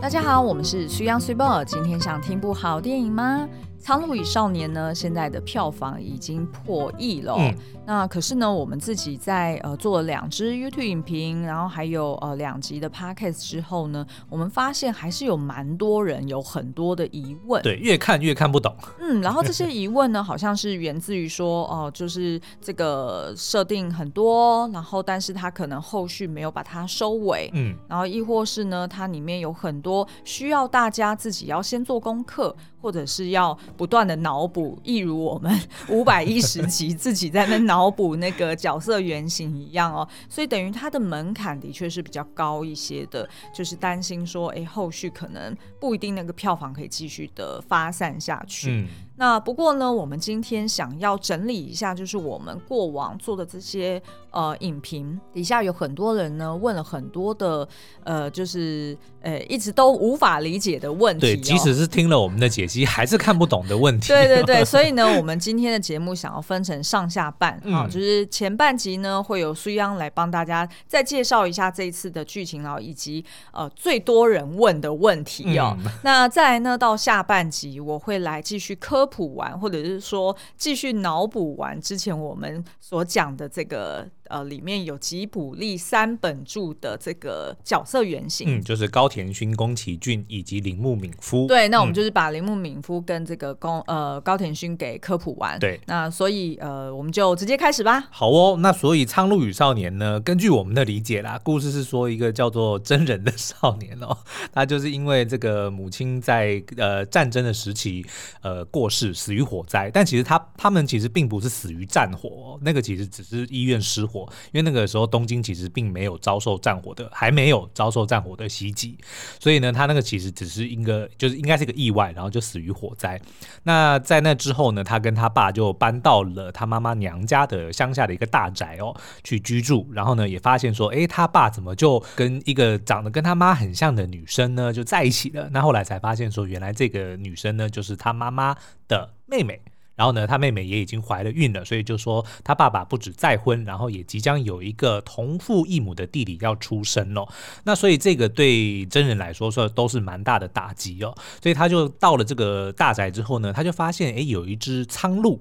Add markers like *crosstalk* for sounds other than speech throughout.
大家好，我们是水 ㄤ 水某。今天想听部好电影吗？《苍鹭与少年》呢，现在的票房已经破亿了。嗯、那可是呢，我们自己在呃做了两支 YouTube 影评，然后还有呃两集的 Podcast 之后呢，我们发现还是有蛮多人有很多的疑问。对，越看越看不懂。*laughs* 嗯，然后这些疑问呢，好像是源自于说，哦、呃，就是这个设定很多，然后但是它可能后续没有把它收尾。嗯，然后亦或是呢，它里面有很多需要大家自己要先做功课。或者是要不断的脑补，一如我们 *laughs* 五百一十集自己在那脑补那个角色原型一样哦，所以等于它的门槛的确是比较高一些的，就是担心说，哎，后续可能不一定那个票房可以继续的发散下去。嗯那不过呢，我们今天想要整理一下，就是我们过往做的这些呃影评，底下有很多人呢问了很多的呃，就是呃一直都无法理解的问题，哦。对，即使是听了我们的解析，还是看不懂的问题。对对对，*laughs* 所以呢，我们今天的节目想要分成上下半啊，嗯哦，就是前半集呢会有苏央来帮大家再介绍一下这一次的剧情，然后以及呃最多人问的问题哦。嗯，那再来呢到下半集，我会来继续科普。补完，或者是说继续脑补完之前我们所讲的这个。呃，里面有吉卜力三本著的这个角色原型，嗯，就是高田勋、宫崎骏以及铃木敏夫。对，那我们就是把铃木敏夫跟这个宫呃高田勋给科普完。对，那所以呃，我们就直接开始吧。好哦，那所以《苍鹭与少年》呢，根据我们的理解啦，故事是说一个叫做真人的少年哦，他就是因为这个母亲在呃战争的时期呃过世，死于火灾，但其实他他们其实并不是死于战火，那个其实只是医院失火。因为那个时候东京其实并没有遭受战火的，还没有遭受战火的袭击，所以呢，他那个其实只是一个，就是应该是一个意外，然后就死于火灾。那在那之后呢，他跟他爸就搬到了他妈妈娘家的乡下的一个大宅哦去居住，然后呢，也发现说，哎，他爸怎么就跟一个长得跟他妈很像的女生呢就在一起了？那后来才发现说，原来这个女生呢就是他妈妈的妹妹。然后呢，他妹妹也已经怀了孕了，所以就说他爸爸不止再婚，然后也即将有一个同父异母的弟弟要出生了。那所以这个对真人来说说都是蛮大的打击哦。所以他就到了这个大宅之后呢，他就发现诶，有一只苍鹭。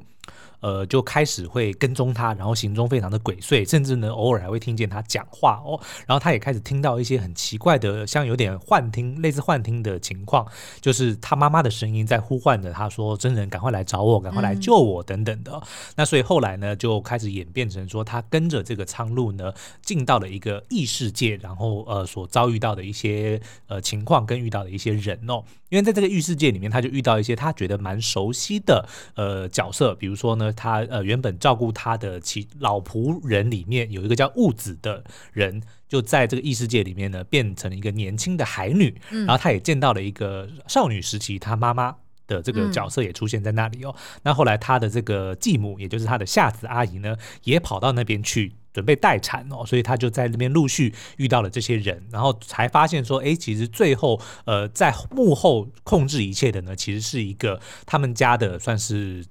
呃，就开始会跟踪他，然后行踪非常的鬼祟，甚至呢，偶尔还会听见他讲话哦。然后他也开始听到一些很奇怪的，像有点幻听，类似幻听的情况，就是他妈妈的声音在呼唤着他说：“真人，赶快来找我，赶快来救我，等等的。嗯”那所以后来呢，就开始演变成说，他跟着这个苍鹭呢，进到了一个异世界，然后呃，所遭遇到的一些呃情况跟遇到的一些人哦。因为在这个异世界里面，他就遇到一些他觉得蛮熟悉的呃角色，比如说呢，他呃原本照顾他的其老仆人里面有一个叫雾子的人，就在这个异世界里面呢，变成了一个年轻的海女，嗯、然后他也见到了一个少女时期他妈妈的这个角色也出现在那里哦。嗯、那后来他的这个继母，也就是他的夏子阿姨呢，也跑到那边去。准备待产哦，所以他就在那边陆续遇到了这些人，然后才发现说，哎，其实最后呃，在幕后控制一切的呢，其实是一个他们家的算是。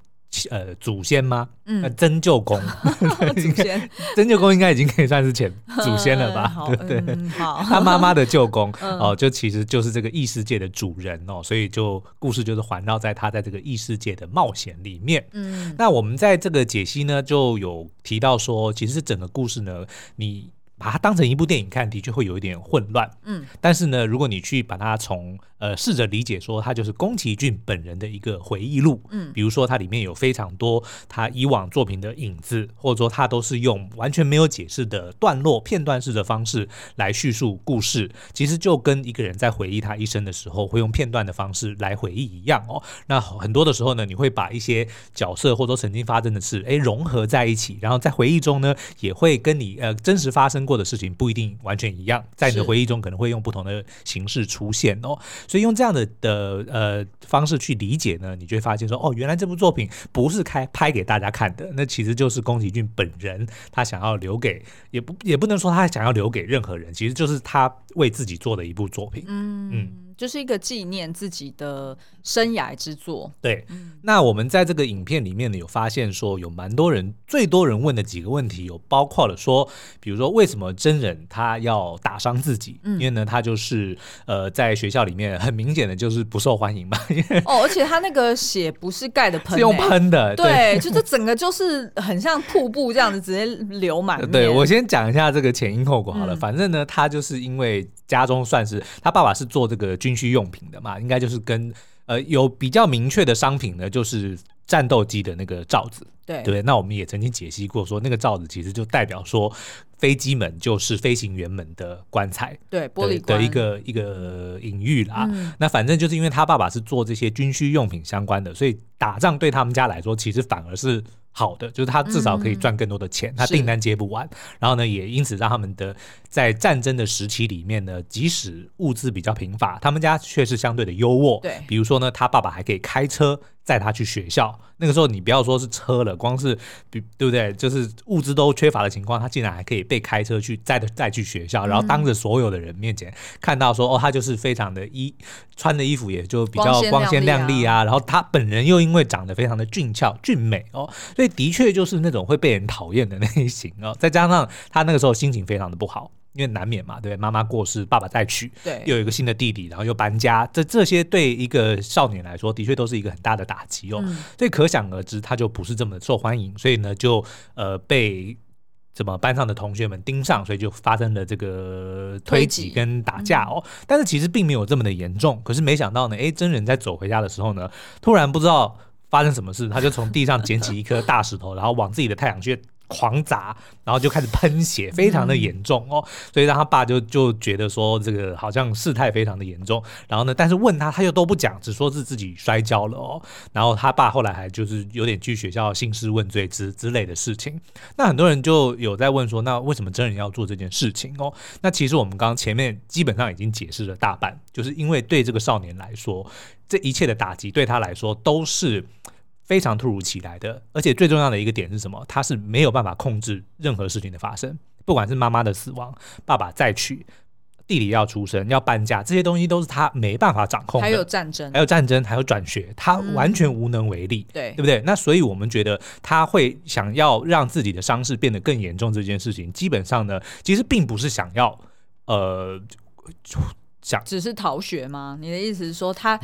呃，祖先吗？嗯，曾舅公，*laughs* 祖先，*laughs* 曾舅公应该已经可以算是前 *laughs* 祖先了吧？对不对？嗯、好，他妈妈的舅公哦，就其实就是这个异世界的主人哦，所以就故事就是环绕在他在这个异世界的冒险里面。嗯，那我们在这个解析呢，就有提到说，其实整个故事呢，你。把它当成一部电影看，的确会有一点混乱。嗯，但是呢，如果你去把它从呃试着理解说，它就是宫崎骏本人的一个回忆录。嗯，比如说它里面有非常多他以往作品的影子，或者说他都是用完全没有解释的段落、片段式的方式来叙述故事。其实就跟一个人在回忆他一生的时候，会用片段的方式来回忆一样哦。那很多的时候呢，你会把一些角色或者说曾经发生的事，哎融合在一起，然后在回忆中呢，也会跟你呃真实发生过的事情不一定完全一样，在你的回忆中可能会用不同的形式出现哦，所以用这样的的呃方式去理解呢，你就会发现说哦，原来这部作品不是开拍给大家看的，那其实就是宫崎骏本人他想要留给，也不也不能说他想要留给任何人，其实就是他为自己做的一部作品，嗯嗯。就是一个纪念自己的生涯之作。对，嗯、那我们在这个影片里面呢，有发现说有蛮多人，最多人问的几个问题有包括了说，比如说为什么真人他要打伤自己？嗯、因为呢，他就是呃，在学校里面很明显的就是不受欢迎嘛。哦，而且他那个血不是盖的喷、欸，是用喷的，对，对就是整个就是很像瀑布这样子，直接流满。对，我先讲一下这个前因后果好了，嗯、反正呢，他就是因为家中算是他爸爸是做这个军需用品的嘛，应该就是跟呃有比较明确的商品呢，就是战斗机的那个罩子。对对，那我们也曾经解析过，说那个罩子其实就代表说飞机门就是飞行员们的棺材，对玻璃的一个一个隐喻啦。嗯、那反正就是因为他爸爸是做这些军需用品相关的，所以打仗对他们家来说，其实反而是。好的，就是他至少可以赚更多的钱，嗯、他订单接不完，然后呢，也因此让他们的在战争的时期里面呢，即使物资比较贫乏，他们家却是相对的优渥。对，比如说呢，他爸爸还可以开车。载他去学校，那个时候你不要说是车了，光是比对不对？就是物资都缺乏的情况，他竟然还可以被开车去载的载去学校，然后当着所有的人面前看到说，哦，他就是非常的衣穿的衣服也就比较光鲜亮丽啊，然后他本人又因为长得非常的俊俏俊美哦，所以的确就是那种会被人讨厌的类型哦，再加上他那个时候心情非常的不好。因为难免嘛，对，妈妈过世，爸爸再娶，对，又有一个新的弟弟，然后又搬家，这这些对一个少年来说，的确都是一个很大的打击哦。嗯、所以可想而知，他就不是这么受欢迎，所以呢，就呃被怎么班上的同学们盯上，所以就发生了这个推挤跟打架哦。嗯、但是其实并没有这么的严重。可是没想到呢，哎，真人在走回家的时候呢，突然不知道发生什么事，他就从地上捡起一颗大石头，然后往自己的太阳穴。狂砸，然后就开始喷血，非常的严重哦，所以让他爸就就觉得说这个好像事态非常的严重。然后呢，但是问他，他又都不讲，只说是自己摔跤了哦。然后他爸后来还就是有点去学校兴师问罪之之类的事情。那很多人就有在问说，那为什么真人要做这件事情哦？那其实我们刚前面基本上已经解释了大半，就是因为对这个少年来说，这一切的打击对他来说都是。非常突如其来的，而且最重要的一个点是什么？他是没有办法控制任何事情的发生，不管是妈妈的死亡、爸爸再娶、弟弟要出生、要搬家，这些东西都是他没办法掌控的。还有战争，还有战争，还有转学，他完全无能为力。对、嗯，对不对？那所以我们觉得他会想要让自己的伤势变得更严重，这件事情基本上呢，其实并不是想要呃想只是逃学吗？你的意思是说他？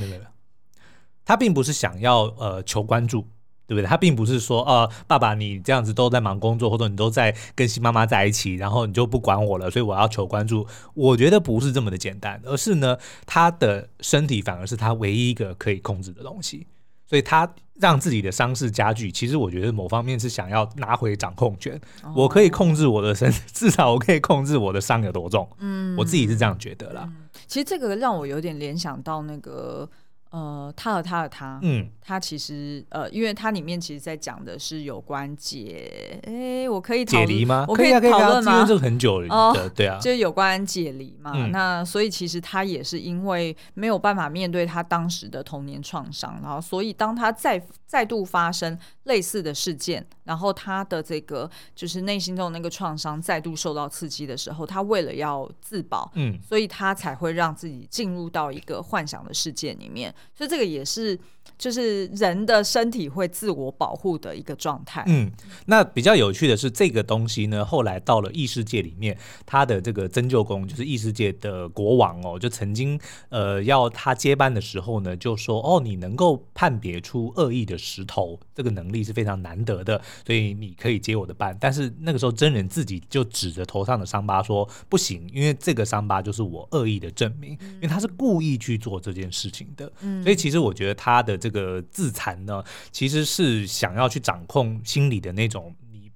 他并不是想要呃求关注，对不对？他并不是说呃爸爸你这样子都在忙工作，或者你都在跟新妈妈在一起，然后你就不管我了，所以我要求关注。我觉得不是这么的简单，而是呢，他的身体反而是他唯一一个可以控制的东西，所以他让自己的伤势加剧。其实我觉得某方面是想要拿回掌控权，哦、我可以控制我的身，*laughs* 至少我可以控制我的伤有多重。嗯，我自己是这样觉得啦。嗯、其实这个让我有点联想到那个。呃，他和他的他，嗯，他其实呃，因为他里面其实在讲的是有关解，哎，我可以解离吗？我可以讨论吗？因为这个很久了，哦，对啊，就是有关解离嘛。嗯、那所以其实他也是因为没有办法面对他当时的童年创伤，然后所以当他再再度发生类似的事件，然后他的这个就是内心中的那个创伤再度受到刺激的时候，他为了要自保，嗯，所以他才会让自己进入到一个幻想的世界里面。所以这个也是，就是人的身体会自我保护的一个状态。嗯，那比较有趣的是，这个东西呢，后来到了异世界里面，他的这个曾舅公就是异世界的国王哦，就曾经呃要他接班的时候呢，就说哦，你能够判别出恶意的石头，这个能力是非常难得的，所以你可以接我的班。但是那个时候真人自己就指着头上的伤疤说不行，因为这个伤疤就是我恶意的证明，因为他是故意去做这件事情的。嗯，所以其实我觉得他的这个自残呢，其实是想要去掌控心理的那种你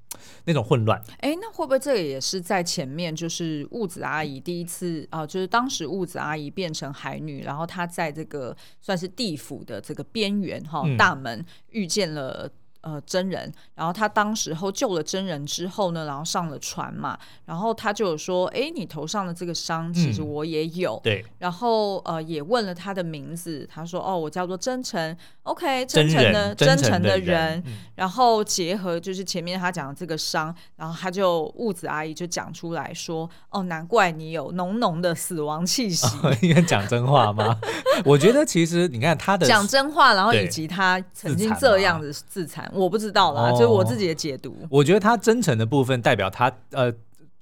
那种混乱。哎，那会不会这个也是在前面，就是雾子阿姨第一次啊、呃，就是当时雾子阿姨变成海女，然后她在这个算是地府的这个边缘哈、哦、大门遇见了。呃，真人，然后他当时候救了真人之后呢，然后上了船嘛，然后他就有说，哎，你头上的这个伤，其实我也有，嗯、对，然后呃，也问了他的名字，他说，哦，我叫做真诚，OK，真诚的真诚的人，的人嗯、然后结合就是前面他讲的这个伤，然后他就物子阿姨就讲出来说，哦，难怪你有浓浓的死亡气息，*laughs* 应该讲真话吗？*laughs* 我觉得其实你看他的讲真话，然后以及他曾经这样子自残。我不知道啦，就是我自己的解读。我觉得他真诚的部分代表他呃，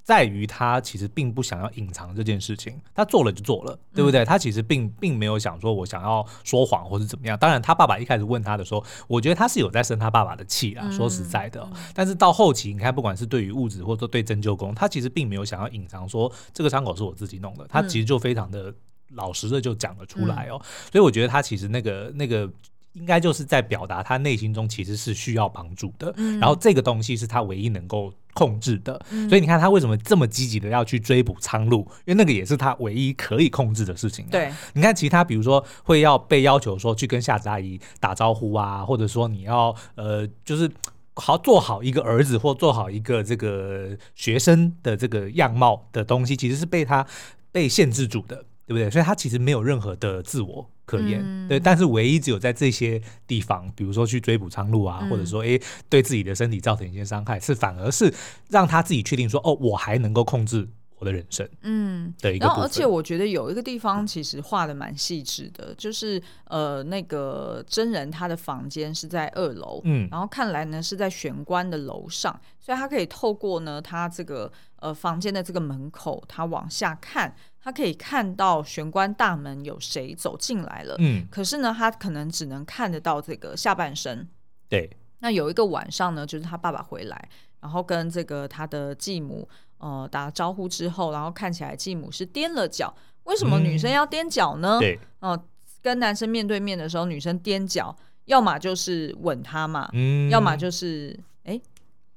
在于他其实并不想要隐藏这件事情，他做了就做了，对不对？他其实并并没有想说我想要说谎或是怎么样。当然，他爸爸一开始问他的时候，我觉得他是有在生他爸爸的气啊。说实在的，但是到后期，你看，不管是对于物质或者说对针灸工，他其实并没有想要隐藏说这个伤口是我自己弄的，他其实就非常的老实的就讲了出来哦。所以我觉得他其实那个那个。应该就是在表达他内心中其实是需要帮助的，嗯、然后这个东西是他唯一能够控制的，嗯、所以你看他为什么这么积极的要去追捕苍鹭，因为那个也是他唯一可以控制的事情、啊。对，你看其他比如说会要被要求说去跟夏子阿姨打招呼啊，或者说你要呃就是好做好一个儿子或做好一个这个学生的这个样貌的东西，其实是被他被限制住的。对不对？所以他其实没有任何的自我可言，嗯、对。但是唯一只有在这些地方，比如说去追捕苍鹭啊，嗯、或者说诶对自己的身体造成一些伤害，是反而是让他自己确定说，哦，我还能够控制我的人生。嗯，的一个。然后，而且我觉得有一个地方其实画的蛮细致的，就是呃，那个真人他的房间是在二楼，嗯，然后看来呢是在玄关的楼上，所以他可以透过呢他这个呃房间的这个门口，他往下看。他可以看到玄关大门有谁走进来了，嗯，可是呢，他可能只能看得到这个下半身。对，那有一个晚上呢，就是他爸爸回来，然后跟这个他的继母呃打了招呼之后，然后看起来继母是踮了脚。为什么女生要踮脚呢？对，哦、呃，跟男生面对面的时候，女生踮脚，要么就是吻他嘛，嗯，要么就是哎。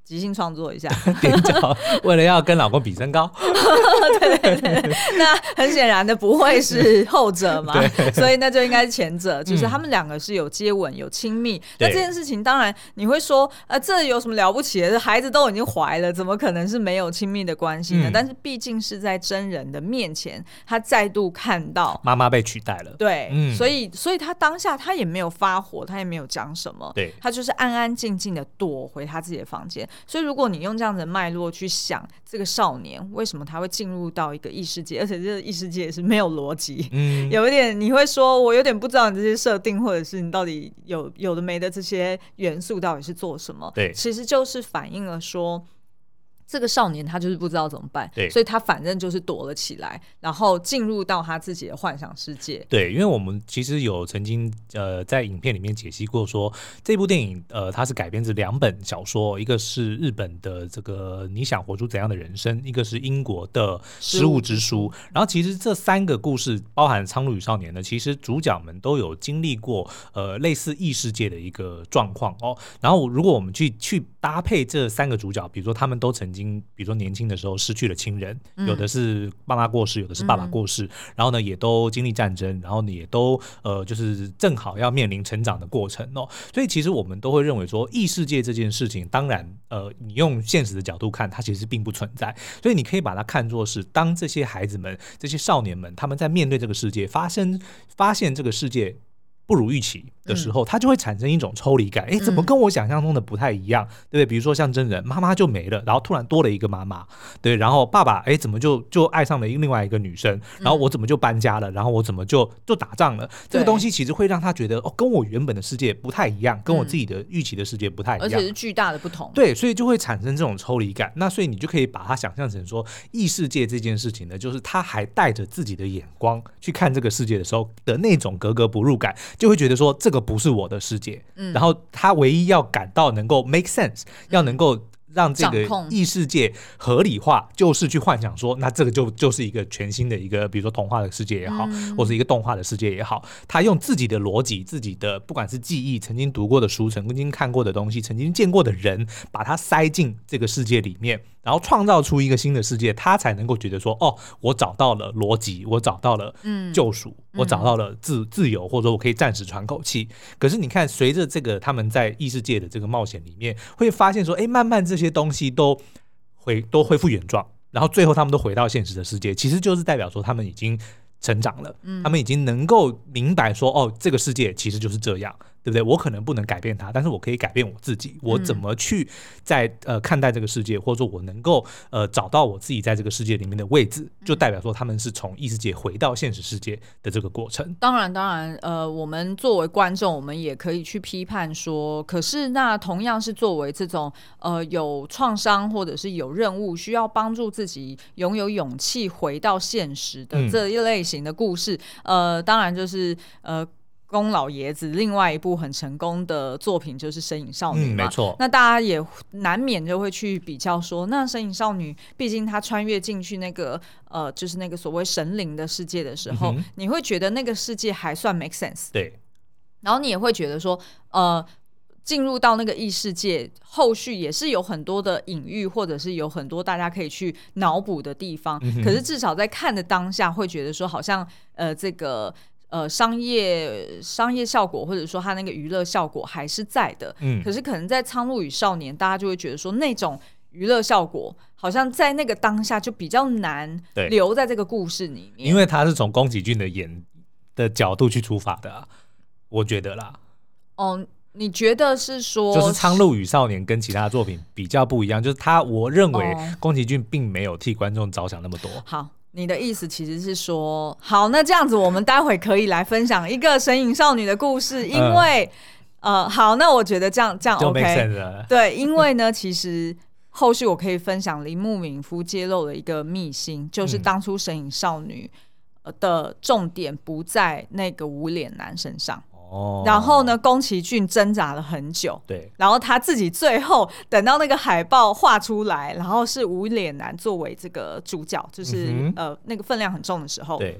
即兴创作一下，*laughs* 踮脚，为了要跟老公比身高。*laughs* 对对对，那很显然的不会是后者嘛，所以那就应该是前者，就是他们两个是有接吻、有亲密。那、嗯、这件事情，当然你会说，呃，这有什么了不起的？孩子都已经怀了，怎么可能是没有亲密的关系呢？嗯、但是毕竟是在真人的面前，他再度看到妈妈被取代了。对，嗯、所以所以他当下他也没有发火，他也没有讲什么，对，他就是安安静静的躲回他自己的房间。所以，如果你用这样的脉络去想这个少年为什么他会进入到一个异世界，而且这个异世界也是没有逻辑，*laughs* *laughs* 嗯，有一点你会说，我有点不知道你这些设定，或者是你到底有有的没的这些元素到底是做什么？对，其实就是反映了说。这个少年他就是不知道怎么办，对，所以他反正就是躲了起来，然后进入到他自己的幻想世界。对，因为我们其实有曾经呃在影片里面解析过说，说这部电影呃它是改编自两本小说，一个是日本的这个你想活出怎样的人生，一个是英国的失物之书。然后其实这三个故事包含《苍鹭与少年》呢，其实主角们都有经历过呃类似异世界的一个状况哦。然后如果我们去去搭配这三个主角，比如说他们都曾经。比如说年轻的时候失去了亲人，有的是妈妈过世，有的是爸爸过世，然后呢也都经历战争，然后呢也都呃就是正好要面临成长的过程哦，所以其实我们都会认为说异世界这件事情，当然呃你用现实的角度看，它其实并不存在，所以你可以把它看作是当这些孩子们、这些少年们他们在面对这个世界，发生发现这个世界不如预期的时候，他就会产生一种抽离感。哎，怎么跟我想象中的不太一样？对不对？比如说像真人，妈妈就没了，然后突然多了一个妈妈，对，然后爸爸，哎，怎么就就爱上了另外一个女生？然后我怎么就搬家了？然后我怎么就就打仗了？这个东西其实会让他觉得，哦，跟我原本的世界不太一样，跟我自己的预期的世界不太一样，而且是巨大的不同。对，所以就会产生这种抽离感。那所以你就可以把它想象成说，异世界这件事情呢，就是他还带着自己的眼光去看这个世界的时候的那种格格不入感，就会觉得说这个。不是我的世界，嗯，然后他唯一要感到能够 make sense，要能够让这个异世界合理化，就是去幻想说，那这个就就是一个全新的一个，比如说童话的世界也好，或者一个动画的世界也好，他用自己的逻辑、自己的不管是记忆、曾经读过的书、曾经看过的东西、曾经见过的人，把它塞进这个世界里面。然后创造出一个新的世界，他才能够觉得说，哦，我找到了逻辑，我找到了救赎，嗯、我找到了自自由，或者说我可以暂时喘口气。可是你看，随着这个他们在异世界的这个冒险里面，会发现说，哎，慢慢这些东西都回都恢复原状，然后最后他们都回到现实的世界，其实就是代表说他们已经成长了，他们已经能够明白说，哦，这个世界其实就是这样。对不对？我可能不能改变它，但是我可以改变我自己。我怎么去在呃看待这个世界，或者说我能够呃找到我自己在这个世界里面的位置，就代表说他们是从异世界回到现实世界的这个过程。当然，当然，呃，我们作为观众，我们也可以去批判说，可是那同样是作为这种呃有创伤或者是有任务需要帮助自己拥有勇气回到现实的这一类型的故事，嗯、呃，当然就是呃。宫老爷子另外一部很成功的作品就是《身影少女》嘛，嗯，没错。那大家也难免就会去比较说，那《身影少女》毕竟她穿越进去那个呃，就是那个所谓神灵的世界的时候，嗯，你会觉得那个世界还算 make sense。对。然后你也会觉得说，呃，进入到那个异世界，后续也是有很多的隐喻，或者是有很多大家可以去脑补的地方，嗯。可是至少在看的当下，会觉得说，好像呃，这个。呃，商业商业效果或者说它那个娱乐效果还是在的，嗯，可是可能在《苍鹭与少年》，大家就会觉得说那种娱乐效果好像在那个当下就比较难留在这个故事里面，因为他是从宫崎骏的演的角度去出发的啊，我觉得啦。哦，你觉得是说，就是《苍鹭与少年》跟其他作品比较不一样，就是他，我认为宫崎骏并没有替观众着想那么多。哦，好。你的意思其实是说，好，那这样子，我们待会可以来分享一个神隐少女的故事，因为，呃，呃，好，那我觉得这样这样 OK，*laughs* 对，因为呢，其实后续我可以分享铃木敏夫揭露了一个秘辛，就是当初神隐少女的重点不在那个无脸男身上。哦，然后呢，宫崎骏挣扎了很久，对，然后他自己最后等到那个海报画出来，然后是无脸男作为这个主角，就是、嗯、呃那个分量很重的时候，对，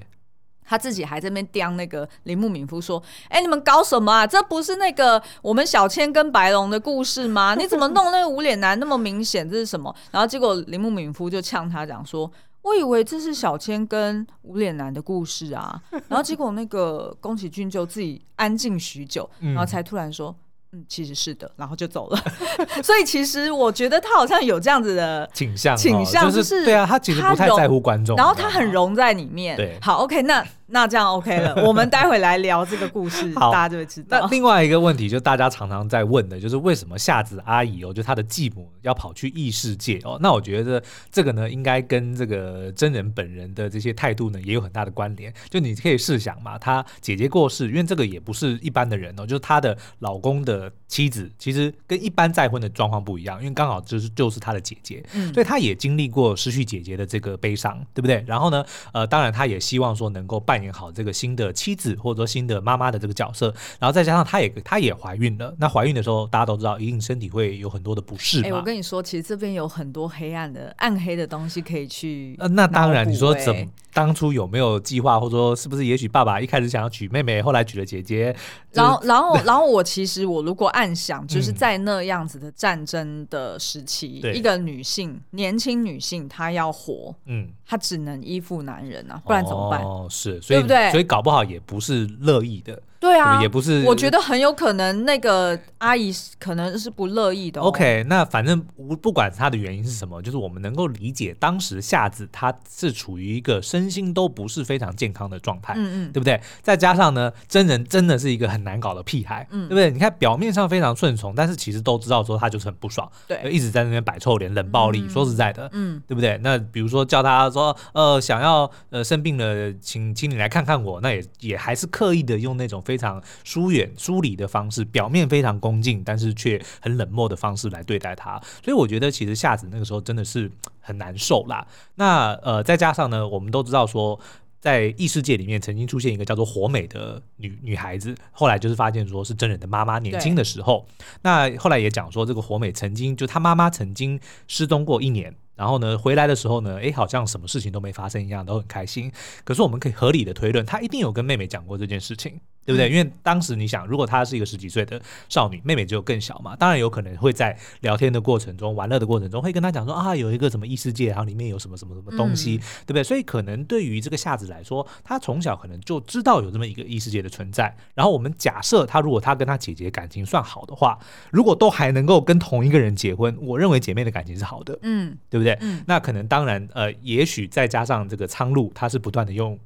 他自己还在那边刁那个铃木敏夫说：“哎，你们搞什么啊？这不是那个我们小千跟白龙的故事吗？你怎么弄那个无脸男那么明显？这是什么？”然后结果铃木敏夫就呛他讲说。我以为这是小千跟无脸男的故事啊，然后结果那个宫崎骏就自己安静许久，*laughs* 然后才突然说。嗯，其实是的，然后就走了。*laughs* 所以其实我觉得他好像有这样子的倾向，倾向就是对啊，他其实不太在乎观众，然后他很融在里面。对，好，OK，那那这样 OK 了。我们待会来聊这个故事，*laughs* 大家就会知道。那另外一个问题，就大家常常在问的，就是为什么夏子阿姨哦，就她的继母要跑去异世界哦？那我觉得这个呢，应该跟这个真人本人的这些态度呢，也有很大的关联。就你可以试想嘛，她姐姐过世，因为这个也不是一般的人哦，就是她的老公的。妻子其实跟一般再婚的状况不一样，因为刚好就是就是他的姐姐，嗯，所以他也经历过失去姐姐的这个悲伤，对不对？然后呢，呃，当然他也希望说能够扮演好这个新的妻子或者说新的妈妈的这个角色，然后再加上他也他也怀孕了，那怀孕的时候大家都知道，一定身体会有很多的不适。哎，我跟你说，其实这边有很多黑暗的暗黑的东西可以去。呃，那当然，你说怎么当初有没有计划，或者说是不是也许爸爸一开始想要娶妹妹，后来娶了姐姐？然后，然后，然后我其实我如果暗。想就是在那样子的战争的时期，嗯、一个女性，年轻女性，她要活，嗯，她只能依附男人啊，不然怎么办？哦，是，所以对不对？所以搞不好也不是乐意的。对啊，也不是，我觉得很有可能那个阿姨可能是不乐意的哦。OK，那反正不不管她的原因是什么，就是我们能够理解当时夏子她是处于一个身心都不是非常健康的状态，嗯嗯，对不对？再加上呢，真人真的是一个很难搞的屁孩，嗯，对不对？你看表面上非常顺从，但是其实都知道说他就是很不爽，对，一直在那边摆臭脸、冷暴力。说实在的，嗯，对不对？那比如说叫他说，呃，想要呃生病了，请请你来看看我，那也也还是刻意的用那种。非常疏远、疏离的方式，表面非常恭敬，但是却很冷漠的方式来对待他。所以我觉得，其实夏子那个时候真的是很难受啦。那呃，再加上呢，我们都知道说，在异世界里面曾经出现一个叫做火美的女女孩子，后来就是发现说是真人的妈妈。年轻的时候，那后来也讲说，这个火美曾经就她妈妈曾经失踪过一年。然后呢，回来的时候呢，哎，好像什么事情都没发生一样，都很开心。可是我们可以合理的推论，她一定有跟妹妹讲过这件事情，对对不对？嗯、因为当时你想，如果她是一个十几岁的少女，妹妹就更小嘛，当然有可能会在聊天的过程中、玩乐的过程中，会跟她讲说啊，有一个什么异世界，然后里面有什么什么什么东西，嗯、对不对？所以可能对于这个夏子来说，她从小可能就知道有这么一个异世界的存在。然后我们假设她如果她跟她姐姐感情算好的话，如果都还能够跟同一个人结婚，我认为姐妹的感情是好的，嗯，对不对？嗯，那可能当然呃，也许再加上这个苍鹭，她是不断的用。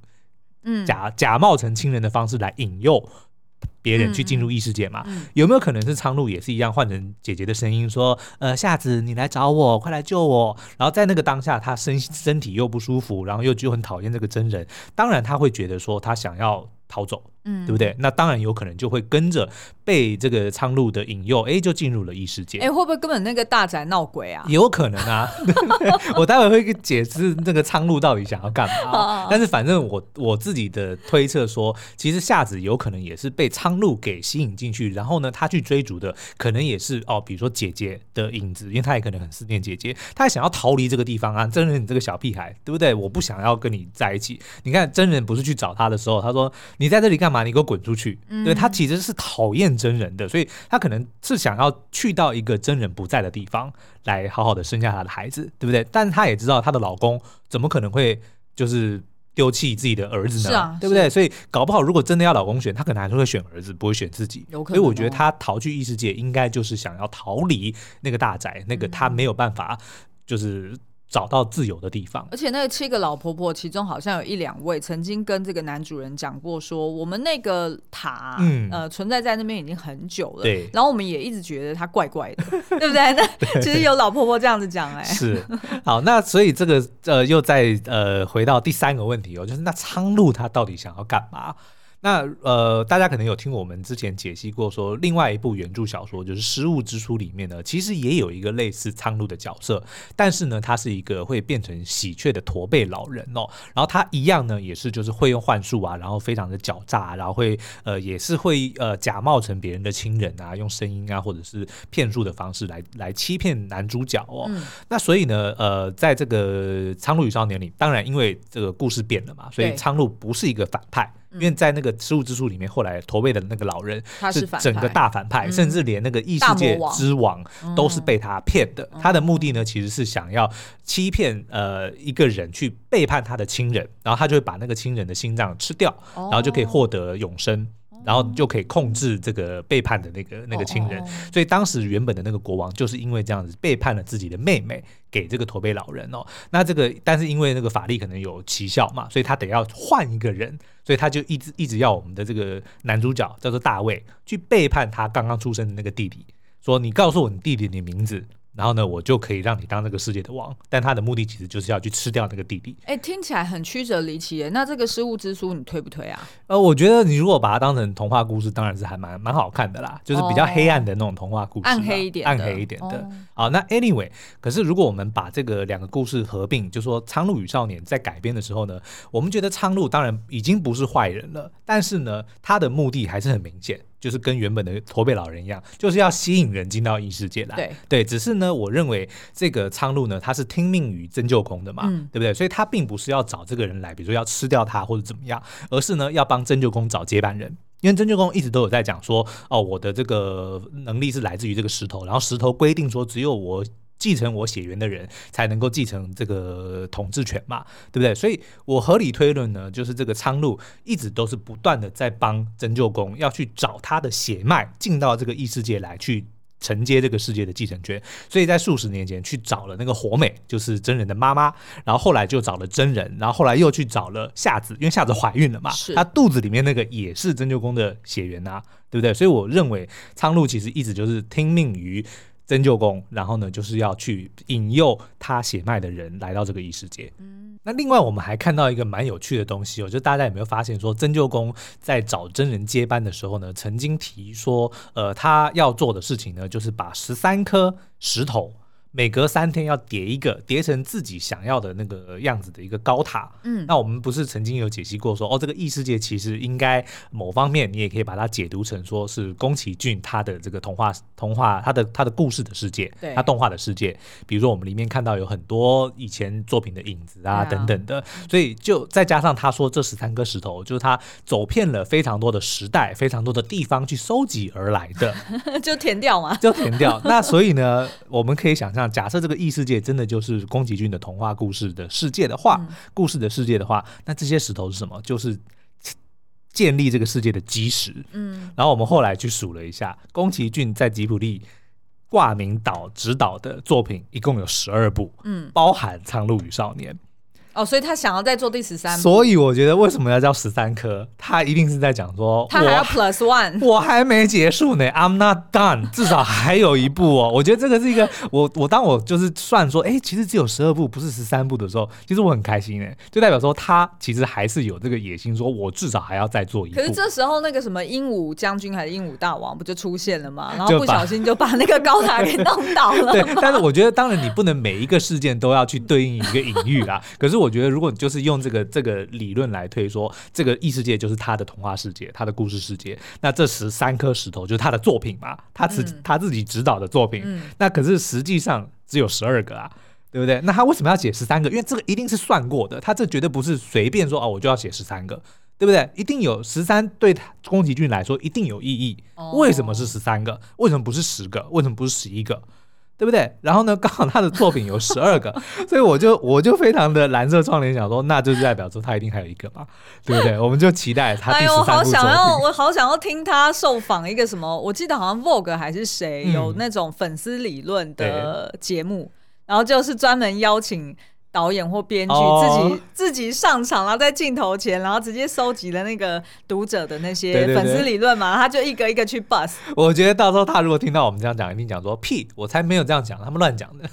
嗯，假假冒成亲人的方式来引诱别人去进入异世界嘛？有没有可能是苍鹭也是一样换成姐姐的声音说：“呃，夏子，你来找我，快来救我。”然后在那个当下，他身身体又不舒服，然后又就很讨厌这个真人，当然他会觉得说他想要逃走。嗯，对不对？那当然有可能就会跟着被这个苍鹭的引诱，哎，就进入了异世界。哎，会不会根本那个大宅闹鬼啊？有可能啊，*laughs* 我待会会解释那个苍鹭到底想要干嘛。但是反正我我自己的推测说，其实夏子有可能也是被苍鹭给吸引进去，然后呢，他去追逐的可能也是哦，比如说姐姐的影子，因为他也可能很思念姐姐，他也想要逃离这个地方啊。真人，你这个小屁孩，对不对？我不想要跟你在一起。你看真人不是去找他的时候，他说你在这里干嘛？你给我滚出去！对，他其实是讨厌真人的，所以他可能是想要去到一个真人不在的地方，来好好的生下他的孩子，对不对？但是他也知道他的老公怎么可能会就是丢弃自己的儿子呢？是啊，对不对？所以搞不好如果真的要老公选，他可能还是会选儿子，不会选自己。有可能哦。所以我觉得他逃去异世界，应该就是想要逃离那个大宅，那个他没有办法就是。找到自由的地方，而且那七个老婆婆，其中好像有一两位曾经跟这个男主人讲过，说我们那个塔，嗯，呃，存在在那边已经很久了，对。然后我们也一直觉得它怪怪的，对不对？*laughs* 那其实有老婆婆这样子讲，哎，是。好，那所以这个呃，又再呃回到第三个问题哦，就是那苍鹭它到底想要干嘛？那呃，大家可能有听我们之前解析过，说另外一部原著小说就是《失物之书》里面呢，其实也有一个类似苍鹭的角色，但是呢，他是一个会变成喜鹊的驼背老人哦。然后他一样呢，也是就是会用幻术啊，然后非常的狡诈，然后会呃也是会呃假冒成别人的亲人啊，用声音啊或者是骗术的方式来来欺骗男主角哦。嗯、那所以呢，呃，在这个《苍鹭与少年》里，当然因为这个故事变了嘛，所以苍鹭不是一个反派。因为在那个失物之书里面，后来驼背的那个老人是整个大反派，甚至连那个异世界之王都是被他骗的。他的目的呢，其实是想要欺骗呃一个人去背叛他的亲人，然后他就会把那个亲人的心脏吃掉，然后就可以获得永生。然后就可以控制这个背叛的那个那个亲人，所以当时原本的那个国王就是因为这样子背叛了自己的妹妹给这个驼背老人哦。那这个但是因为那个法力可能有奇效嘛，所以他得要换一个人，所以他就一直一直要我们的这个男主角叫做大卫去背叛他刚刚出生的那个弟弟，说你告诉我你弟弟的名字。然后呢，我就可以让你当这个世界的王，但他的目的其实就是要去吃掉那个弟弟。哎，听起来很曲折离奇耶。那这个失物之书你推不推啊？呃，我觉得你如果把它当成童话故事，当然是还蛮蛮好看的啦，就是比较黑暗的那种童话故事，暗黑一点，暗黑一点的。好，那 anyway，可是如果我们把这个两个故事合并，就说《苍鹭与少年》在改编的时候呢，我们觉得苍鹭当然已经不是坏人了，但是呢，他的目的还是很明显。就是跟原本的驼背老人一样，就是要吸引人进到异世界来。对对，只是呢，我认为这个苍鹭呢，它是听命于真旧空的嘛，嗯、对不对？所以他并不是要找这个人来，比如说要吃掉他或者怎么样，而是呢要帮真旧空找接班人。因为真旧空一直都有在讲说，哦，我的这个能力是来自于这个石头，然后石头规定说只有我。继承我血缘的人才能够继承这个统治权嘛，对不对？所以我合理推论呢，就是这个苍鹭一直都是不断的在帮真旧宫要去找他的血脉进到这个异世界来，去承接这个世界的继承权。所以在数十年前去找了那个火美，就是真人的妈妈，然后后来就找了真人，然后后来又去找了夏子，因为夏子怀孕了嘛，是她肚子里面那个也是真旧宫的血缘啊，对不对？所以我认为苍鹭其实一直就是听命于。针灸宫，然后呢，就是要去引诱他血脉的人来到这个异世界。嗯，那另外我们还看到一个蛮有趣的东西哦，就大家有没有发现说，针灸宫在找真人接班的时候呢，曾经提说，呃，他要做的事情呢，就是把十三颗石头每隔三天要叠一个，叠成自己想要的那个样子的一个高塔。嗯，那我们不是曾经有解析过说，哦，这个异世界其实应该某方面你也可以把它解读成说是宫崎骏他的这个童话童话他的他的故事的世界，对，他动画的世界。比如说我们里面看到有很多以前作品的影子啊等等的，所以就再加上他说这十三颗石头就是他走遍了非常多的时代、非常多的地方去收集而来的，*laughs* 就填掉嘛，就填掉。那所以呢，我们可以想象。假设这个异世界真的就是宫崎骏的童话故事的世界的话，嗯、故事的世界的话，那这些石头是什么？就是建立这个世界的基石。嗯，然后我们后来去数了一下，宫崎骏在吉卜力挂名导指导的作品一共有十二部，嗯，包含《苍鹭与少年》。哦，所以他想要再做第十三，所以我觉得为什么要叫十三颗？他一定是在讲说，他还要 plus one，*laughs* 我还没结束呢，I'm not done，至少还有一步哦。*laughs* 我觉得这个是一个，我我当我就是算说，哎、欸，其实只有十二步，不是十三步的时候，其实我很开心呢，就代表说他其实还是有这个野心，说我至少还要再做一步。可是这时候那个什么鹦鹉将军还是鹦鹉大王不就出现了吗？*laughs* 然后不小心就把那个高塔给弄倒了。对，但是我觉得当然你不能每一个事件都要去对应一个隐喻啦。可是我觉得如果你就是用这个这个理论来推说，这个异世界就是他的童话世界，他的故事世界。那这十三颗石头就是他的作品嘛，他自、嗯、他自己指导的作品。嗯、那可是实际上只有十二个啊，对不对？那他为什么要写十三个？因为这个一定是算过的，他这绝对不是随便说哦，我就要写十三个，对不对？一定有十三，对宫崎骏来说一定有意义。哦、为什么是十三个？为什么不是十个？为什么不是十一个？对不对？然后呢，刚好他的作品有十二个，所以我就我就非常的蓝色窗帘想说，那就是代表说他一定还有一个吧，对不对？我们就期待他第十三部。哎，我好想要，我好想要听他受访一个什么？我记得好像 Vogue 还是谁有那种粉丝理论的节目，嗯、然后就是专门邀请。导演或编剧自己、oh. 自己上场，然后在镜头前，然后直接收集了那个读者的那些粉丝理论嘛，对对对，他就一个一个去 bust。我觉得到时候他如果听到我们这样讲，一定讲说屁，我才没有这样讲，他们乱讲的。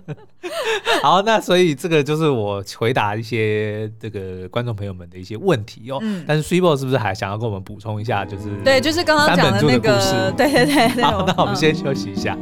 *laughs* 好，那所以这个就是我回答一些这个观众朋友们的一些问题哦。嗯、但是 Cibo 是不是还想要跟我们补充一下？就是对，就是刚刚讲的那个，*laughs* 对对对。好，那我们先休息一下。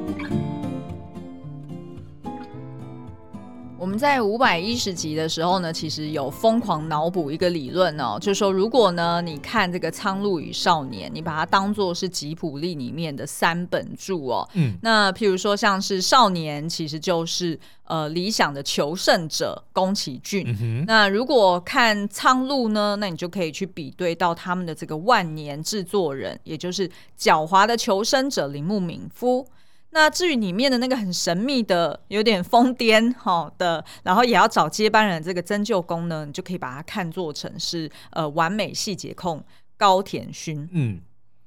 我们在五百一十集的时候呢，其实有疯狂脑补一个理论哦，就是说，如果呢你看这个《苍鹭与少年》，你把它当做是吉普力里面的三本著哦，嗯，那譬如说像是少年，其实就是呃理想的求胜者宫崎骏，嗯、那如果看苍鹭呢，那你就可以去比对到他们的这个万年制作人，也就是狡猾的求生者铃木敏夫。那至于里面的那个很神秘的、有点疯癫哈的，然后也要找接班人的这个曾旧宫呢，你就可以把它看作成是呃完美细节控高田勋。嗯，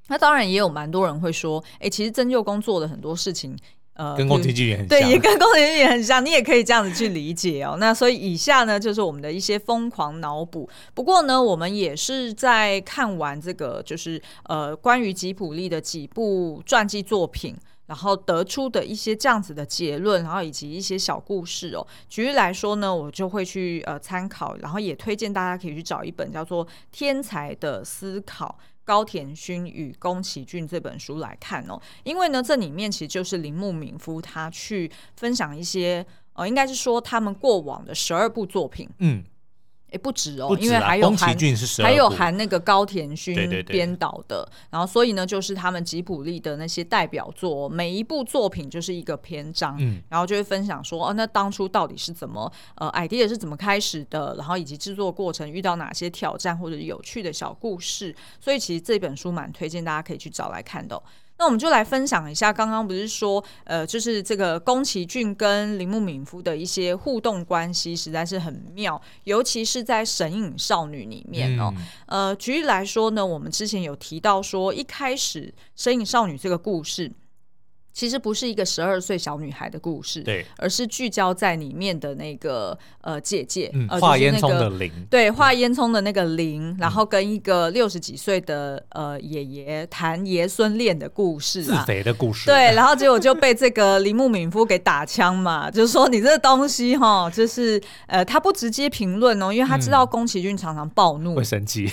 那当然也有蛮多人会说，哎、欸，其实曾旧宫做的很多事情，呃，跟宫崎骏也很像，对，也跟宫崎骏也很像，你也可以这样子去理解哦。那所以以下呢，就是我们的一些疯狂脑补。不过呢，我们也是在看完这个，就是呃关于吉普力的几部传记作品。然后得出的一些这样子的结论，然后以及一些小故事哦。举例来说呢，我就会去呃参考，然后也推荐大家可以去找一本叫做《天才的思考：高田勋与宫崎骏》这本书来看哦。因为呢，这里面其实就是铃木敏夫他去分享一些呃，应该是说他们过往的十二部作品，嗯。也不止哦，止因为还有含还有含那个高田勋编导的，然后所以呢，就是他们吉卜力的那些代表作，每一部作品就是一个篇章，嗯，然后就会分享说，哦，那当初到底是怎么，呃，idea 是怎么开始的，然后以及制作过程遇到哪些挑战或者有趣的小故事，所以其实这本书蛮推荐大家可以去找来看的哦。那我们就来分享一下，刚刚不是说，呃，就是这个宫崎骏跟铃木敏夫的一些互动关系实在是很妙，尤其是在《神隐少女》里面哦。嗯、呃，举例来说呢，我们之前有提到说，一开始《神隐少女》这个故事。其实不是一个十二岁小女孩的故事，对，而是聚焦在里面的那个呃姐姐，嗯，画烟囱的灵，对，画烟囱的那个灵，嗯、然后跟一个六十几岁的呃爷爷谈爷孙恋的故事，自肥的故事，对，然后结果就被这个铃木敏夫给打枪嘛，就是说你这个东西哈，就是呃他不直接评论哦，因为他知道宫崎骏常常暴怒，会生气。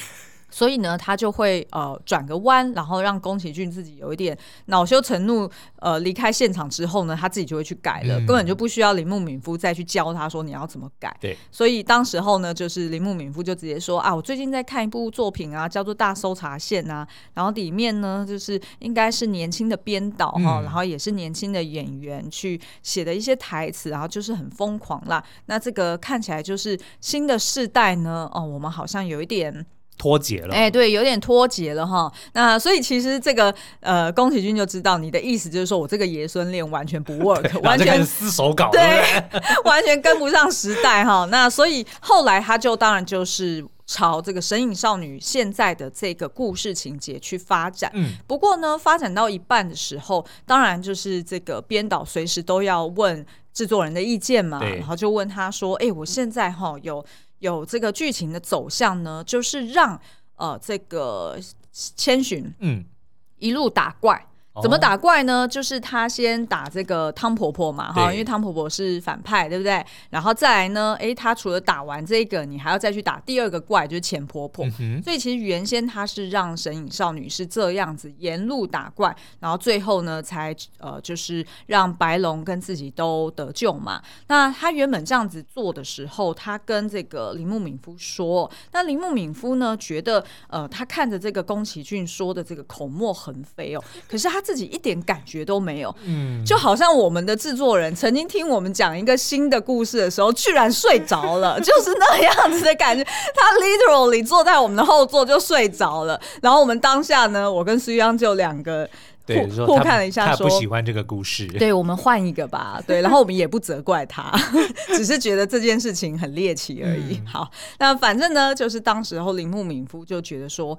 所以呢，他就会呃转个弯，然后让宫崎骏自己有一点恼羞成怒，呃离开现场之后呢，他自己就会去改了，嗯、根本就不需要铃木敏夫再去教他说你要怎么改。对，所以当时候呢，就是铃木敏夫就直接说啊，我最近在看一部作品啊，叫做《大搜查线》啊，然后里面呢就是应该是年轻的编导哈，嗯、然后也是年轻的演员去写的一些台词，然后就是很疯狂啦。那这个看起来就是新的世代呢，哦，我们好像有一点。脱节了，哎、欸，对，有点脱节了哈。那所以其实这个呃，宫崎骏就知道你的意思，就是说我这个爷孙恋完全不 *laughs* work，完全撕手稿，对，*laughs* 完全跟不上时代哈。那所以后来他就当然就是朝这个神隐少女现在的这个故事情节去发展。嗯，不过呢，发展到一半的时候，当然就是这个编导随时都要问制作人的意见嘛，然后就问他说：“哎、欸，我现在哈有。”有这个剧情的走向呢，就是让呃这个千寻嗯一路打怪。怎么打怪呢？就是他先打这个汤婆婆嘛，哈，因为汤婆婆是反派，对不对？然后再来呢，哎，他除了打完这个，你还要再去打第二个怪，就是钱婆婆。嗯、所以其实原先他是让神隐少女是这样子沿路打怪，然后最后呢，才呃就是让白龙跟自己都得救嘛。那他原本这样子做的时候，他跟这个铃木敏夫说，那铃木敏夫呢觉得呃他看着这个宫崎骏说的这个口沫横飞哦，可是他。自己一点感觉都没有，嗯，就好像我们的制作人曾经听我们讲一个新的故事的时候，居然睡着了，*laughs* 就是那样子的感觉。他 literally 坐在我们的后座就睡着了，然后我们当下呢，我跟苏央就两个互互看了一下说，不喜欢这个故事，对，我们换一个吧，对，然后我们也不责怪他，*laughs* 只是觉得这件事情很猎奇而已。嗯、好，那反正呢，就是当时候铃木敏夫就觉得说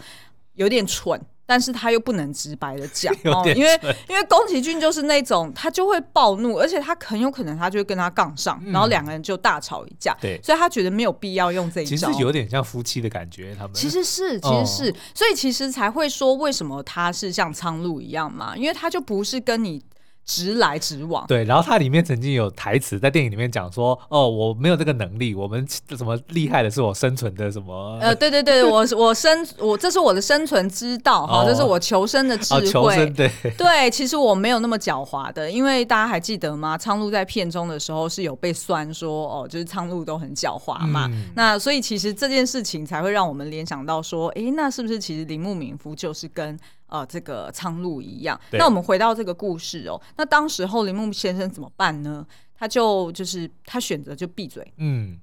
有点蠢。但是他又不能直白的讲 *laughs* 哦，因为因为宫崎骏就是那种他就会暴怒，而且他很有可能他就会跟他杠上，嗯、然后两个人就大吵一架。对，所以他觉得没有必要用这一招。其实有点像夫妻的感觉，他们其实是其实是，哦、所以其实才会说为什么他是像苍鹭一样嘛，因为他就不是跟你。直来直往，对。然后它里面曾经有台词在电影里面讲说：“哦，我没有这个能力，我们什么厉害的是我生存的什么？呃，对对对，我我生我这是我的生存之道哈，这是我求生的智慧。哦，求生，对 *laughs* 对，其实我没有那么狡猾的，因为大家还记得吗？苍鹭在片中的时候是有被酸说哦，就是苍鹭都很狡猾嘛。嗯、那所以其实这件事情才会让我们联想到说，哎，那是不是其实铃木敏夫就是跟。呃，这个苍鹭一样。那我们回到这个故事哦，那当时候铃木先生怎么办呢？他就就是他选择就闭嘴，嗯，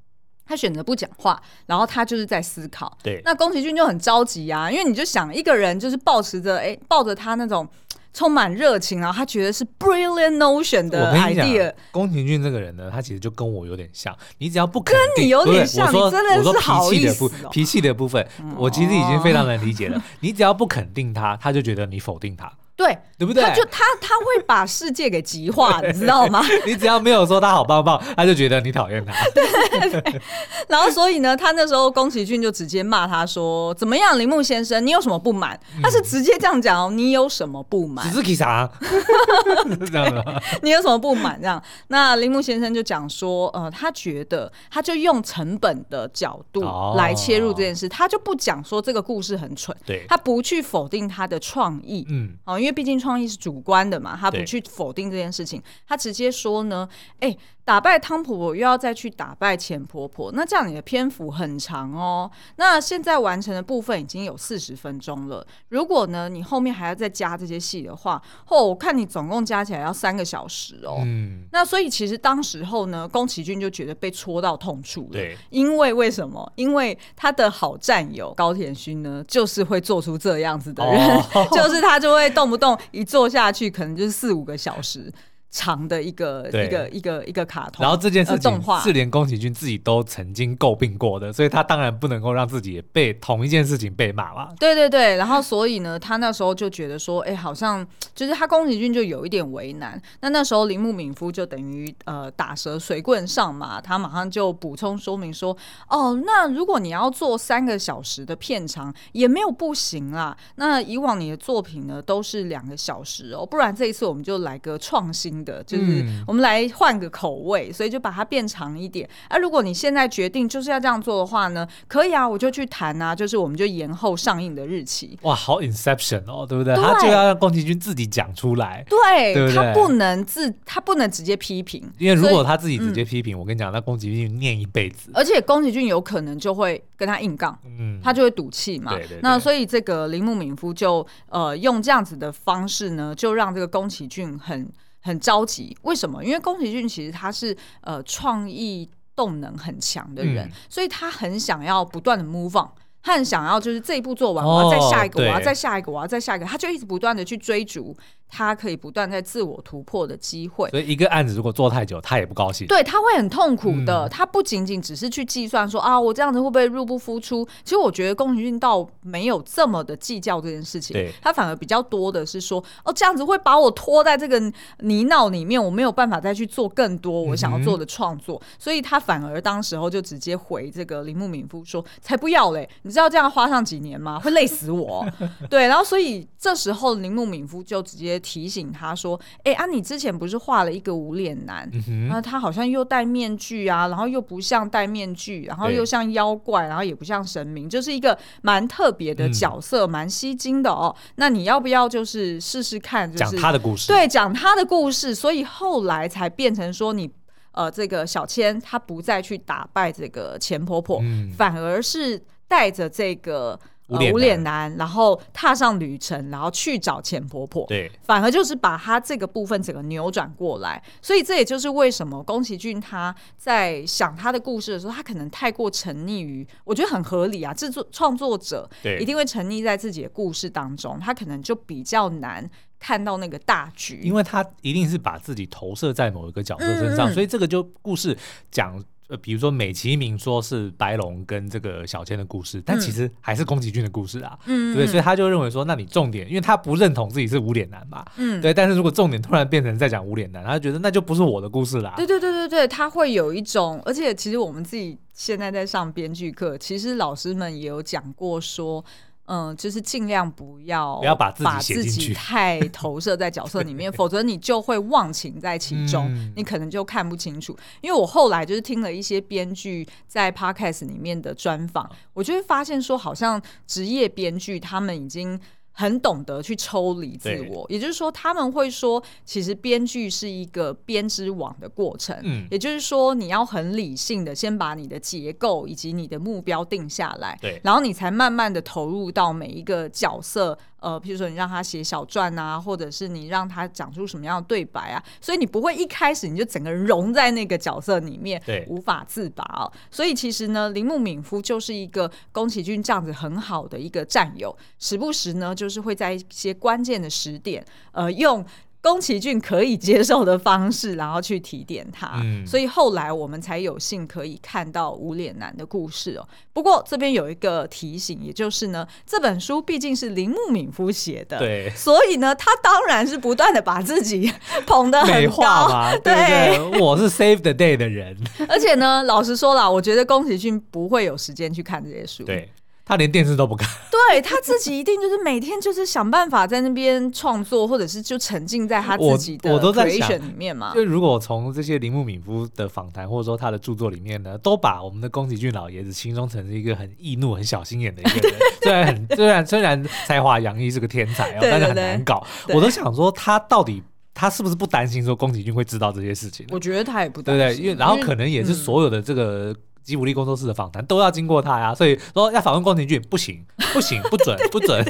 他选择不讲话，然后他就是在思考。对，那宫崎骏就很着急啊，因为你就想一个人就是抱持着哎，抱着他那种。充满热情，然后他觉得是 brilliant notion 的 idea。宫崎骏这个人呢，他其实就跟我有点像。你只要不肯定，跟 *laughs* 你有点像，我说真的是好意思、哦、脾气的部脾气的部分，嗯、我其实已经非常能理解了。哦、你只要不肯定他，他就觉得你否定他。对，对不对？他就他他会把世界给极化，你知道吗？*laughs* 你只要没有说他好棒棒，他就觉得你讨厌他。*laughs* 对，对，对，然后所以呢，他那时候宫崎骏就直接骂他说：“怎么样，铃木先生，你有什么不满？”嗯、他是直接这样讲哦，你有什么不满？只是啥？*laughs* 是这样的。你有什么不满？这样，那铃木先生就讲说：“呃，他觉得他就用成本的角度来切入这件事，哦、他就不讲说这个故事很蠢，对，他不去否定他的创意，嗯，哦。”因为毕竟创意是主观的嘛，他不去否定这件事情，他直接说呢，哎、欸，打败汤婆婆又要再去打败钱婆婆，那这样你的篇幅很长哦。那现在完成的部分已经有四十分钟了，如果呢你后面还要再加这些戏的话，哦，我看你总共加起来要三个小时哦。嗯，那所以其实当时候呢，宫崎骏就觉得被戳到痛处了，对，因为为什么？因为他的好战友高田勋呢，就是会做出这样子的人，哦、*laughs* 就是他就会动。不动一坐下去，可能就是四五个小时。长的一个一个一个一个卡通，然后这件事情是连宫崎骏自己都曾经诟病过的，所以他当然不能够让自己被同一件事情被骂了。对对对，然后所以呢，他那时候就觉得说，哎，好像就是他宫崎骏就有一点为难。那那时候铃木敏夫就等于呃打蛇随棍上嘛，他马上就补充说明说，哦，那如果你要做三个小时的片长也没有不行啦。那以往你的作品呢都是两个小时哦，不然这一次我们就来个创新。新的，就是我们来换个口味，所以就把它变长一点。啊，如果你现在决定就是要这样做的话呢，可以啊，我就去谈啊，就是我们就延后上映的日期。哇，好 Inception 哦，对不对？对，他就要让宫崎骏自己讲出来，对，对不对？他不能自，他不能直接批评，因为如果他自己直接批评，嗯、我跟你讲，那宫崎骏念一辈子，而且宫崎骏有可能就会跟他硬杠，嗯，他就会赌气嘛。对对对，那所以这个铃木敏夫就呃用这样子的方式呢，就让这个宫崎骏很很着急。为什么？因为宫崎骏其实他是呃创意动能很强的人，嗯、所以他很想要不断的 move on。他很想要，就是这一步做完，我要再下一个，我要再下一个，我要再下一个，他就一直不断的去追逐。他可以不断在自我突破的机会，所以一个案子如果做太久，他也不高兴。对，他会很痛苦的。嗯、他不仅仅只是去计算说啊，我这样子会不会入不敷出？其实我觉得宫崎骏倒没有这么的计较这件事情。对，他反而比较多的是说，哦，这样子会把我拖在这个泥淖里面，我没有办法再去做更多我想要做的创作。嗯、所以他反而当时候就直接回这个铃木敏夫说：“才不要嘞！你知道这样花上几年吗？会累死我。”对，然后所以这时候铃木敏夫就直接提醒他说。哎、欸、啊，你之前不是画了一个无脸男？那、嗯、哼他好像又戴面具啊，然后又不像戴面具，然后又像妖怪，然后也不像神明，就是一个蛮特别的角色，蛮、嗯、吸睛的哦。那你要不要就是试试看，就是讲他的故事？对，讲他的故事，所以后来才变成说你呃，这个小千他不再去打败这个钱婆婆，嗯、反而是带着这个。无脸、呃、无脸男，然后踏上旅程，然后去找钱婆婆。对，反而就是把他这个部分整个扭转过来。所以这也就是为什么宫崎骏他在想他的故事的时候，他可能太过沉溺于，我觉得很合理啊。制作创作者对一定会沉溺在自己的故事当中，他可能就比较难看到那个大局，因为他一定是把自己投射在某一个角色身上，嗯、所以这个就故事讲。呃，比如说美其名说是白龙跟这个小千的故事，但其实还是宫崎骏的故事啊，嗯，对，所以他就认为说，那你重点，因为他不认同自己是无脸男嘛，嗯，对，但是如果重点突然变成在讲无脸男，他就觉得那就不是我的故事啦。对对对对对，他会有一种，而且其实我们自己现在在上编剧课，其实老师们也有讲过说。嗯，就是尽量不要不要把把自己太投射在角色里面，*laughs* 否则你就会忘情在其中，嗯、你可能就看不清楚。因为我后来就是听了一些编剧在 Podcast 里面的专访，我就会发现说，好像职业编剧他们已经。很懂得去抽离自我，也就是说，他们会说，其实编剧是一个编织网的过程。嗯，也就是说，你要很理性的先把你的结构以及你的目标定下来，对，然后你才慢慢的投入到每一个角色。呃，譬如说你让他写小传啊，或者是你让他讲出什么样的对白啊，所以你不会一开始你就整个人融在那个角色里面，对，无法自拔哦。所以其实呢，铃木敏夫就是一个宫崎骏这样子很好的一个战友，时不时呢就是会在一些关键的时点，呃，用。宫崎骏可以接受的方式，然后去提点他，嗯、所以后来我们才有幸可以看到无脸男的故事哦。不过这边有一个提醒，也就是呢，这本书毕竟是铃木敏夫写的，对，所以呢，他当然是不断的把自己捧得很高。嘛，*laughs* 对，我是 Save the Day 的人，*laughs* 而且呢，老实说了，我觉得宫崎骏不会有时间去看这些书，对。他连电视都不看，对，他自己一定就是每天就是想办法在那边创作，或者是就沉浸在他自己的 creation 里面嘛。就如果从这些铃木敏夫的访谈或者说他的著作里面呢，都把我们的宫崎骏老爷子形容成是一个很易怒、很小心眼的一个人，*laughs* 虽然很 *laughs* 虽然虽然才华洋溢是个天才哦，但是很难搞。我都想说他到底他是不是不担心说宫崎骏会知道这些事情？我觉得他也不担心，对对，因为然后可能也是所有的这个。吉卜力工作室的访谈都要经过他呀，所以说要访问宫崎骏不行，不行，不准，不准。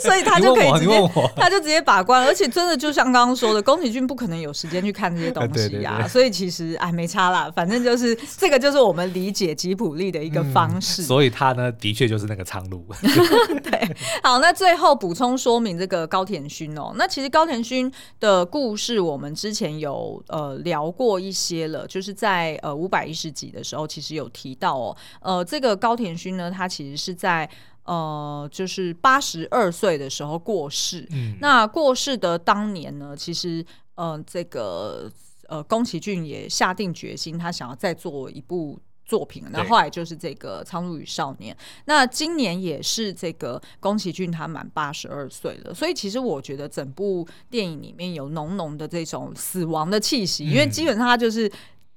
所以他就可以直接，他就直接把关，而且真的就像刚刚说的，宫崎骏不可能有时间去看这些东西呀，所以其实哎没差啦，反正就是这个就是我们理解吉普力的一个方式。嗯、所以他呢，的确就是那个苍鹭。*laughs* 对，好，那最后补充说明这个高田勋哦，那其实高田勋的故事我们之前有呃聊过一些了，就是在呃五百一十集的时候，其实。有提到哦，呃，这个高田勋呢，他其实是在呃，就是八十二岁的时候过世。嗯，那过世的当年呢，其实呃，这个呃，宫崎骏也下定决心，他想要再做一部作品，那后，后来就是这个《苍鹭与少年》。那今年也是这个宫崎骏他满八十二岁了，所以其实我觉得整部电影里面有浓浓的这种死亡的气息，嗯、因为基本上他就是。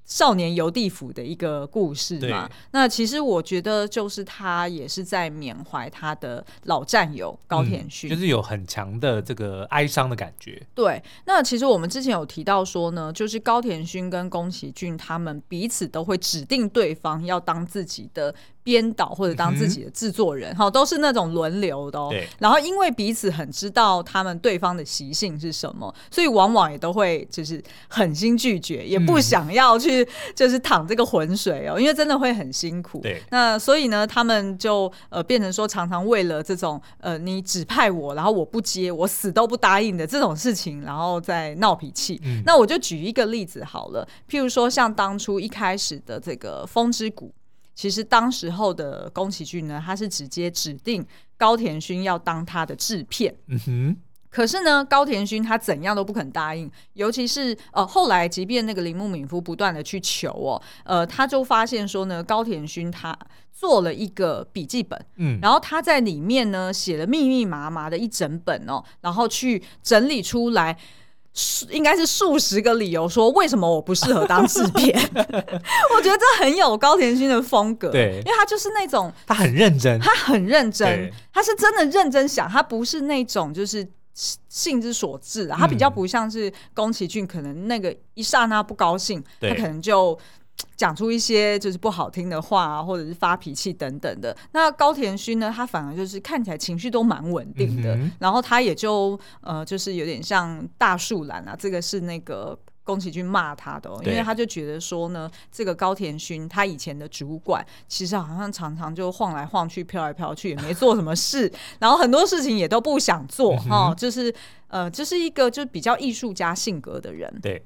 少年游地府的一个故事嘛，那其实我觉得就是他也是在缅怀他的老战友高田勋，嗯，就是有很强的这个哀伤的感觉。对，那其实我们之前有提到说呢，就是高田勋跟宫崎骏他们彼此都会指定对方要当自己的。编导或者当自己的制作人，哈、嗯，都是那种轮流的哦。对。然后因为彼此很知道他们对方的习性是什么，所以往往也都会就是狠心拒绝，也不想要去 *laughs* 就是淌这个浑水哦，因为真的会很辛苦。对。那所以呢，他们就呃变成说，常常为了这种呃你指派我，然后我不接，我死都不答应的这种事情，然后再闹脾气。嗯。那我就举一个例子好了，譬如说像当初一开始的这个《风之谷》。其实当时候的宫崎骏呢，他是直接指定高田勋要当他的制片。嗯哼。可是呢，高田勋他怎样都不肯答应，尤其是呃后来，即便那个铃木敏夫不断的去求哦，呃，他就发现说呢，高田勋他做了一个笔记本，嗯，然后他在里面呢写了密密麻麻的一整本哦，然后去整理出来。应该是数十个理由说为什么我不适合当制片，*laughs* 我觉得这很有高田勋的风格，对，因为他就是那种他很认真，他很认真，他是真的认真想，他不是那种就是性之所至啊，他比较不像是宫崎骏，可能那个一刹那不高兴，他可能就。讲出一些就是不好听的话啊，或者是发脾气等等的。那高田勋呢，他反而就是看起来情绪都蛮稳定的，嗯、然后他也就呃，就是有点像大树懒啊。这个是那个宫崎骏骂他的，因为他就觉得说呢，这个高田勋他以前的主管其实好像常常就晃来晃去、飘来飘去，也没做什么事，*laughs* 然后很多事情也都不想做哈、嗯，就是呃，就是一个就比较艺术家性格的人。对。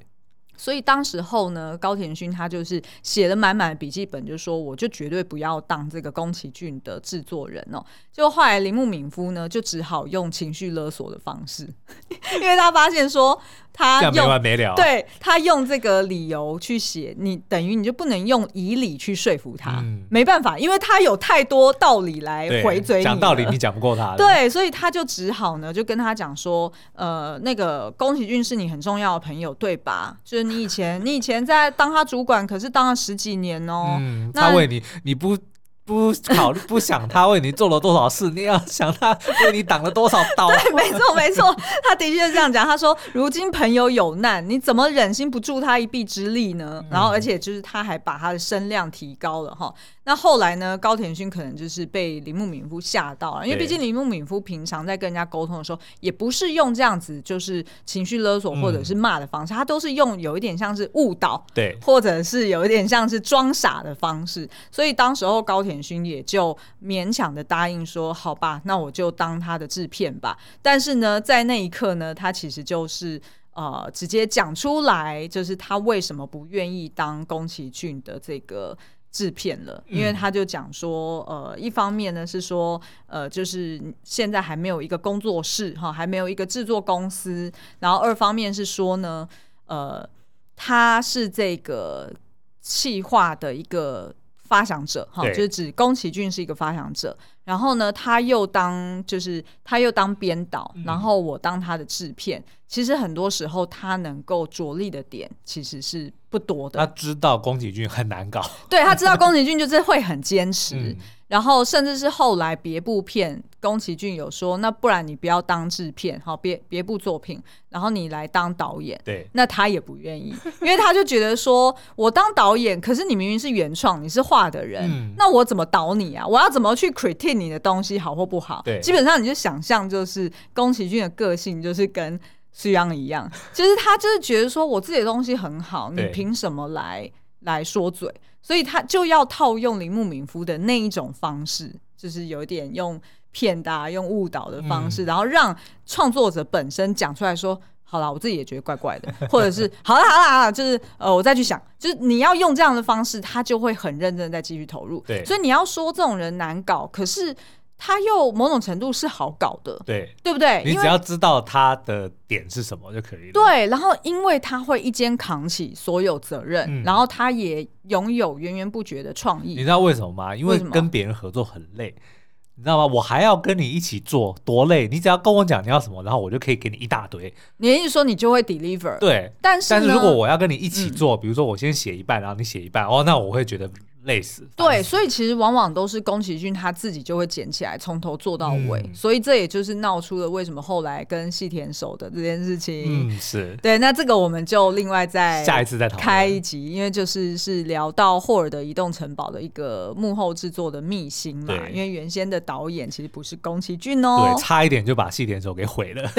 所以当时候呢，高田勋他就是写了满满的笔记本，就说我就绝对不要当这个宫崎骏的制作人哦。就后来铃木敏夫呢，就只好用情绪勒索的方式，*laughs* 因为他发现说。他用没完没了，对他用这个理由去写，你等于你就不能用以理去说服他，嗯，没办法，因为他有太多道理来回嘴你。讲道理你讲不过他，对，所以他就只好呢，就跟他讲说，呃，那个宫崎骏是你很重要的朋友，对吧？就是你以前 *laughs* 你以前在当他主管，可是当了十几年哦，嗯，他为你你不。不考虑，*laughs* 不想他为你做了多少事，你要想他为你挡了多少刀。*laughs* 对，没错，没错，他的确是这样讲。他说：“如今朋友有难，你怎么忍心不助他一臂之力呢？”然后，而且就是他还把他的声量提高了哈。那后来呢？高田勋可能就是被铃木敏夫吓到了，因为毕竟铃木敏夫平常在跟人家沟通的时候，也不是用这样子就是情绪勒索或者是骂的方式，他都是用有一点像是误导，对，或者是有一点像是装傻的方式。所以当时候高田勋也就勉强的答应说：“好吧，那我就当他的制片吧。”但是呢，在那一刻呢，他其实就是呃直接讲出来，就是他为什么不愿意当宫崎骏的这个。制片了，因为他就讲说，呃，一方面呢是说，呃，就是现在还没有一个工作室哈，还没有一个制作公司，然后二方面是说呢，呃，他是这个企划的一个发想者哈，就是指宫崎骏是一个发想者，然后呢，他又当就是他又当编导，然后我当他的制片。其实很多时候，他能够着力的点其实是不多的。他知道宫崎骏很难搞，对，他知道宫崎骏就是会很坚持，嗯，然后甚至是后来别部片，宫崎骏有说，那不然你不要当制片，好，别别部作品，然后你来当导演。对，那他也不愿意，因为他就觉得说，我当导演，可是你明明是原创，你是画的人，嗯，那我怎么导你啊？我要怎么去 critique 你的东西好或不好？对，基本上你就想象，就是宫崎骏的个性就是跟。苏央一样，就是他就是觉得说，我自己的东西很好，你凭什么来来说嘴？所以他就要套用铃木敏夫的那一种方式，就是有点用骗大、用误导的方式，嗯，然后让创作者本身讲出来说：“好了，我自己也觉得怪怪的。*laughs* ”或者是“好了好了好了”，就是呃，我再去想，就是你要用这样的方式，他就会很认真的再继续投入。对，所以你要说这种人难搞，可是。他又某种程度是好搞的，对对不对？你只要知道他的点是什么就可以了。对，然后因为他会一肩扛起所有责任，嗯、然后他也拥有源源不绝的创意。你知道为什么吗？因为跟别人合作很累。你知道吗？我还要跟你一起做，多累！你只要跟我讲你要什么，然后我就可以给你一大堆。你的意思说你就会 deliver？对，但是但是如果我要跟你一起做，嗯、比如说我先写一半，然后你写一半，哦，那我会觉得。累死，对，所以其实往往都是宫崎骏他自己就会捡起来，从头做到尾，嗯、所以这也就是闹出了为什么后来跟细田守的这件事情。嗯，是对。那这个我们就另外再下一次再开一集，因为就是是聊到霍尔的移动城堡的一个幕后制作的秘辛嘛。对因为原先的导演其实不是宫崎骏哦，对，差一点就把细田守给毁了。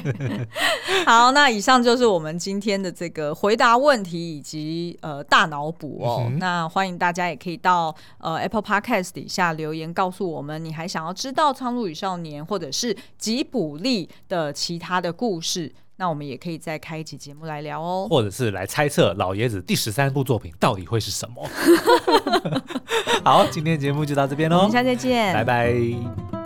*laughs* 好，那以上就是我们今天的这个回答问题以及呃大脑补哦，嗯、那。欢迎大家也可以到呃 Apple Podcast 底下留言告诉我们，你还想要知道《苍鹭与少年》或者是吉卜力的其他的故事，那我们也可以再开一期节目来聊哦，或者是来猜测老爷子第十三部作品到底会是什么。*laughs* 好，今天节目就到这边喽，我们下次再见，拜拜。